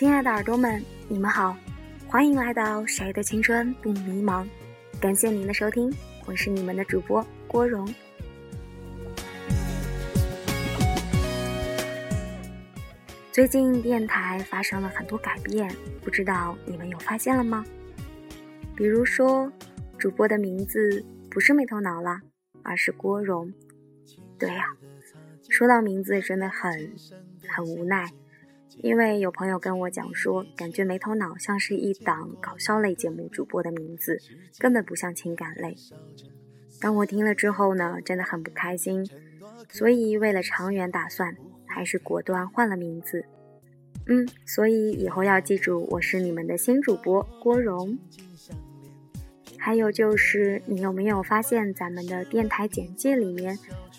亲爱的耳朵们，你们好，欢迎来到谁的青春不迷茫？感谢您的收听，我是你们的主播郭荣。最近电台发生了很多改变，不知道你们有发现了吗？比如说，主播的名字不是没头脑了，而是郭荣。对呀，说到名字真的很很无奈。因为有朋友跟我讲说，感觉没头脑像是一档搞笑类节目主播的名字，根本不像情感类。当我听了之后呢，真的很不开心，所以为了长远打算，还是果断换了名字。嗯，所以以后要记住，我是你们的新主播郭荣。还有就是，你有没有发现咱们的电台简介里面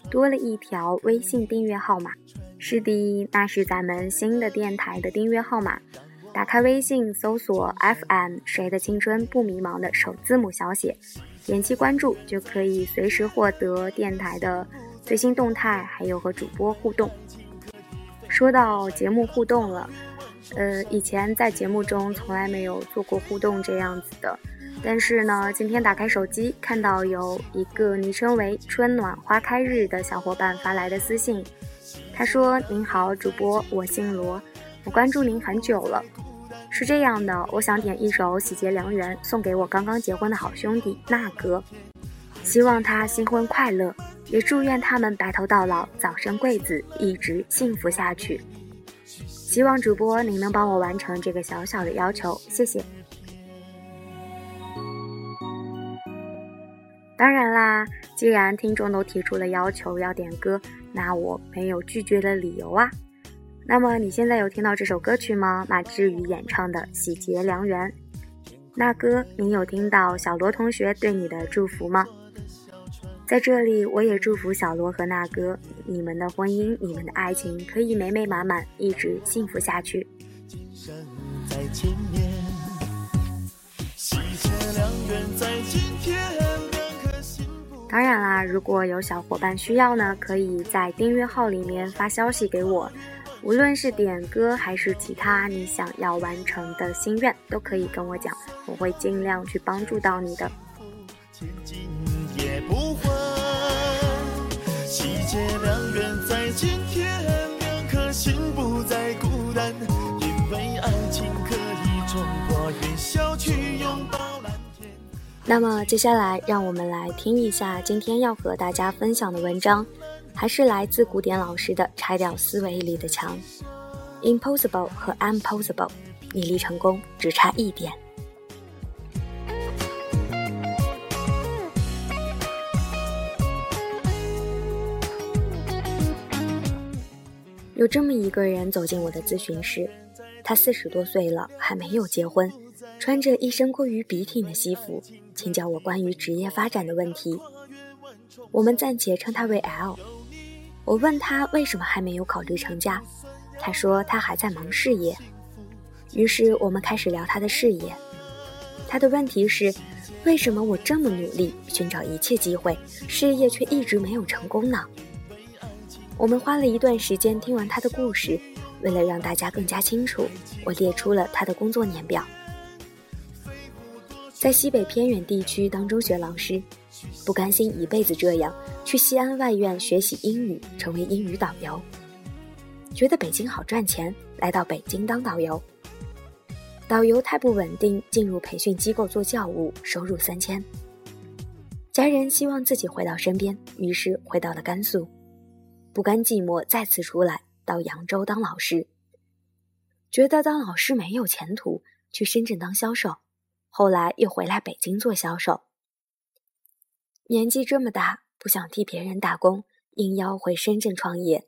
多了一条微信订阅号码？是的，那是咱们新的电台的订阅号码。打开微信，搜索 FM 谁的青春不迷茫的首字母小写，点击关注就可以随时获得电台的最新动态，还有和主播互动。说到节目互动了，呃，以前在节目中从来没有做过互动这样子的，但是呢，今天打开手机，看到有一个昵称为“春暖花开日”的小伙伴发来的私信。他说：“您好，主播，我姓罗，我关注您很久了。是这样的，我想点一首《喜结良缘》送给我刚刚结婚的好兄弟那哥，希望他新婚快乐，也祝愿他们白头到老，早生贵子，一直幸福下去。希望主播您能帮我完成这个小小的要求，谢谢。当然啦，既然听众都提出了要求要点歌。”那我没有拒绝的理由啊。那么你现在有听到这首歌曲吗？马志宇演唱的《喜结良缘》。那哥，你有听到小罗同学对你的祝福吗？在这里，我也祝福小罗和那哥，你们的婚姻，你们的爱情可以美美满满，一直幸福下去。今生在前面，喜结良缘在今天当然啦，如果有小伙伴需要呢，可以在订阅号里面发消息给我，无论是点歌还是其他你想要完成的心愿，都可以跟我讲，我会尽量去帮助到你的。两人在今天，两颗心不再孤单那么接下来，让我们来听一下今天要和大家分享的文章，还是来自古典老师的《拆掉思维里的墙》，Impossible 和 Impossible，你离成功只差一点。有这么一个人走进我的咨询室，他四十多岁了，还没有结婚。穿着一身过于笔挺的西服，请教我关于职业发展的问题。我们暂且称他为 L。我问他为什么还没有考虑成家，他说他还在忙事业。于是我们开始聊他的事业。他的问题是，为什么我这么努力寻找一切机会，事业却一直没有成功呢？我们花了一段时间听完他的故事，为了让大家更加清楚，我列出了他的工作年表。在西北偏远地区当中学老师，不甘心一辈子这样，去西安外院学习英语，成为英语导游。觉得北京好赚钱，来到北京当导游。导游太不稳定，进入培训机构做教务，收入三千。家人希望自己回到身边，于是回到了甘肃。不甘寂寞，再次出来到扬州当老师。觉得当老师没有前途，去深圳当销售。后来又回来北京做销售。年纪这么大，不想替别人打工，应邀回深圳创业。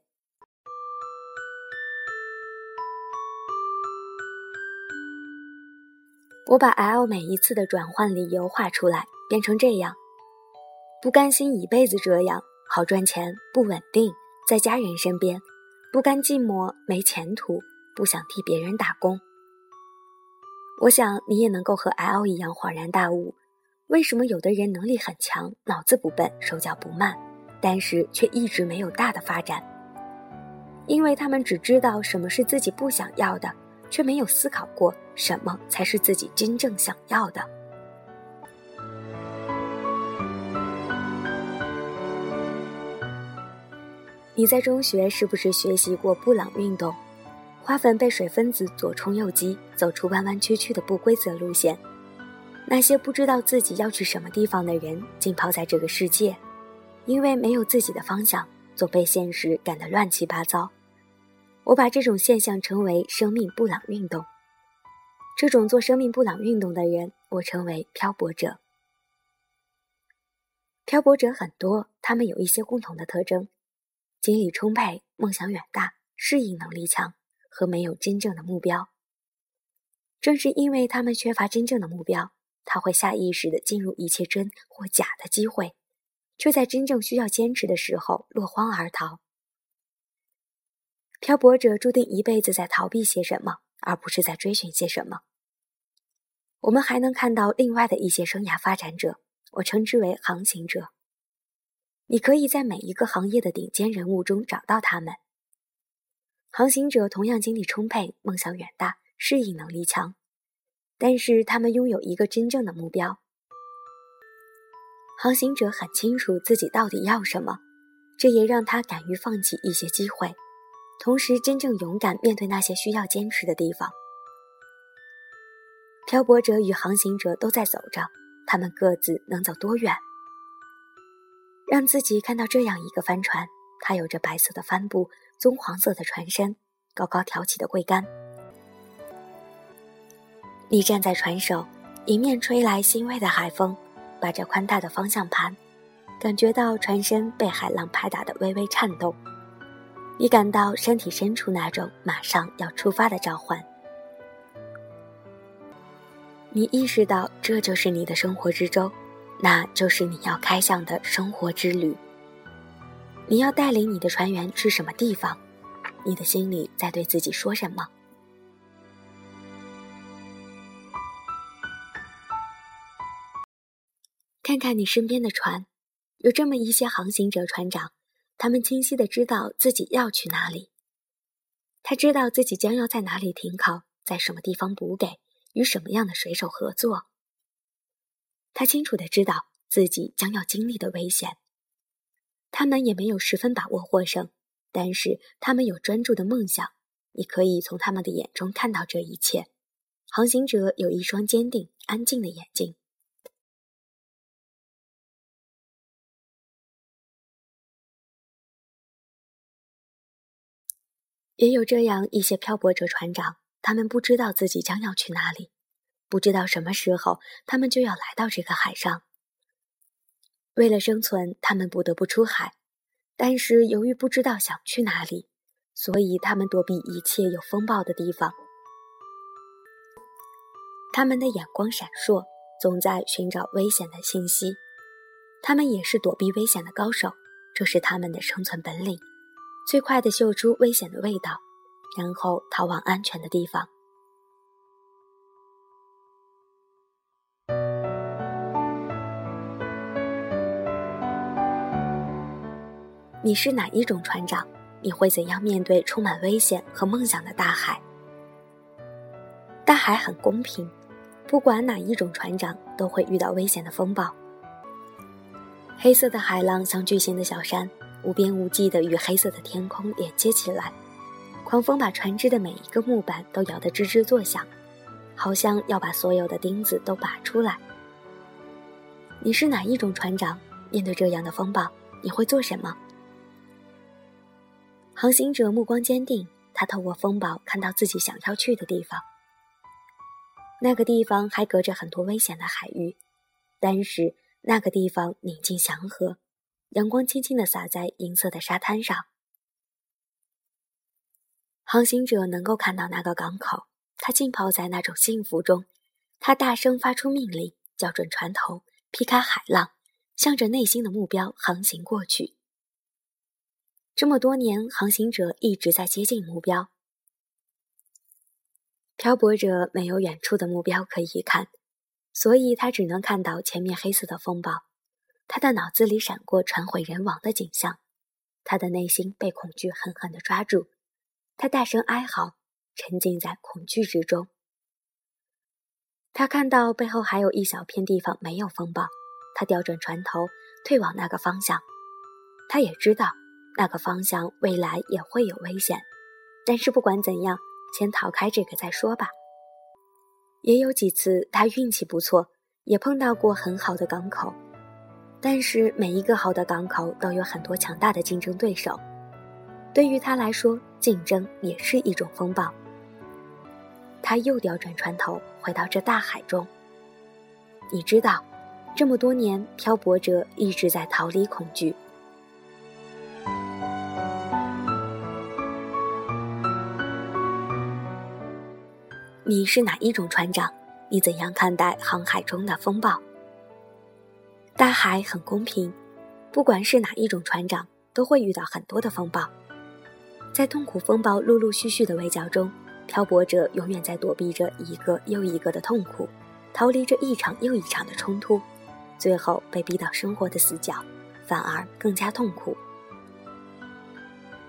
我把 L 每一次的转换理由画出来，变成这样：不甘心一辈子这样，好赚钱，不稳定，在家人身边，不甘寂寞，没前途，不想替别人打工。我想你也能够和 L 一样恍然大悟，为什么有的人能力很强，脑子不笨，手脚不慢，但是却一直没有大的发展？因为他们只知道什么是自己不想要的，却没有思考过什么才是自己真正想要的。你在中学是不是学习过布朗运动？花粉被水分子左冲右击，走出弯弯曲曲的不规则路线。那些不知道自己要去什么地方的人，浸泡在这个世界，因为没有自己的方向，总被现实赶得乱七八糟。我把这种现象称为“生命布朗运动”。这种做生命布朗运动的人，我称为漂泊者。漂泊者很多，他们有一些共同的特征。精力充沛，梦想远大，适应能力强，和没有真正的目标。正是因为他们缺乏真正的目标，他会下意识地进入一切真或假的机会，却在真正需要坚持的时候落荒而逃。漂泊者注定一辈子在逃避些什么，而不是在追寻些什么。我们还能看到另外的一些生涯发展者，我称之为航行者。你可以在每一个行业的顶尖人物中找到他们。航行者同样精力充沛、梦想远大、适应能力强，但是他们拥有一个真正的目标。航行者很清楚自己到底要什么，这也让他敢于放弃一些机会，同时真正勇敢面对那些需要坚持的地方。漂泊者与航行者都在走着，他们各自能走多远？让自己看到这样一个帆船，它有着白色的帆布、棕黄色的船身、高高挑起的桅杆。你站在船首，迎面吹来欣慰的海风，把着宽大的方向盘，感觉到船身被海浪拍打的微微颤动。你感到身体深处那种马上要出发的召唤。你意识到这就是你的生活之舟。那就是你要开向的生活之旅。你要带领你的船员去什么地方？你的心里在对自己说什么？看看你身边的船，有这么一些航行者船长，他们清晰的知道自己要去哪里。他知道自己将要在哪里停靠，在什么地方补给，与什么样的水手合作。他清楚的知道自己将要经历的危险，他们也没有十分把握获胜，但是他们有专注的梦想。你可以从他们的眼中看到这一切。航行者有一双坚定、安静的眼睛。也有这样一些漂泊者船长，他们不知道自己将要去哪里。不知道什么时候，他们就要来到这个海上。为了生存，他们不得不出海，但是由于不知道想去哪里，所以他们躲避一切有风暴的地方。他们的眼光闪烁，总在寻找危险的信息。他们也是躲避危险的高手，这是他们的生存本领：最快的嗅出危险的味道，然后逃往安全的地方。你是哪一种船长？你会怎样面对充满危险和梦想的大海？大海很公平，不管哪一种船长都会遇到危险的风暴。黑色的海浪像巨型的小山，无边无际的与黑色的天空连接起来。狂风把船只的每一个木板都摇得吱吱作响，好像要把所有的钉子都拔出来。你是哪一种船长？面对这样的风暴，你会做什么？航行者目光坚定，他透过风暴看到自己想要去的地方。那个地方还隔着很多危险的海域，但是那个地方宁静祥和，阳光轻轻地洒在银色的沙滩上。航行者能够看到那个港口，他浸泡在那种幸福中。他大声发出命令，校准船头，劈开海浪，向着内心的目标航行过去。这么多年，航行者一直在接近目标。漂泊者没有远处的目标可以看，所以他只能看到前面黑色的风暴。他的脑子里闪过船毁人亡的景象，他的内心被恐惧狠狠地抓住。他大声哀嚎，沉浸在恐惧之中。他看到背后还有一小片地方没有风暴，他调转船头，退往那个方向。他也知道那个方向未来也会有危险，但是不管怎样，先逃开这个再说吧。也有几次他运气不错，也碰到过很好的港口，但是每一个好的港口都有很多强大的竞争对手。对于他来说，竞争也是一种风暴。他又调转船头，回到这大海中。你知道，这么多年，漂泊者一直在逃离恐惧。你是哪一种船长？你怎样看待航海中的风暴？大海很公平，不管是哪一种船长，都会遇到很多的风暴。在痛苦风暴陆陆续续的围剿中，漂泊者永远在躲避着一个又一个的痛苦，逃离着一场又一场的冲突，最后被逼到生活的死角，反而更加痛苦。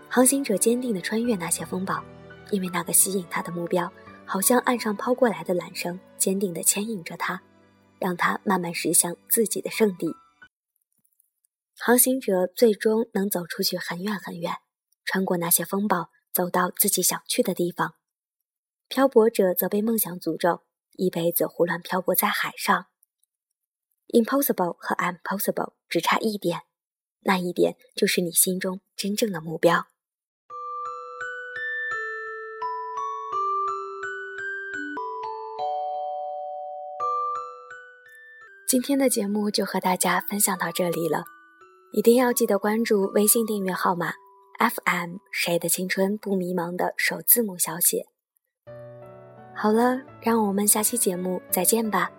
航行者坚定地穿越那些风暴，因为那个吸引他的目标，好像岸上抛过来的缆绳，坚定地牵引着他，让他慢慢驶向自己的圣地。航行者最终能走出去很远很远。穿过那些风暴，走到自己想去的地方。漂泊者则被梦想诅咒，一辈子胡乱漂泊在海上。Impossible 和 Impossible 只差一点，那一点就是你心中真正的目标。今天的节目就和大家分享到这里了，一定要记得关注微信订阅号码。FM 谁的青春不迷茫的首字母小写。好了，让我们下期节目再见吧。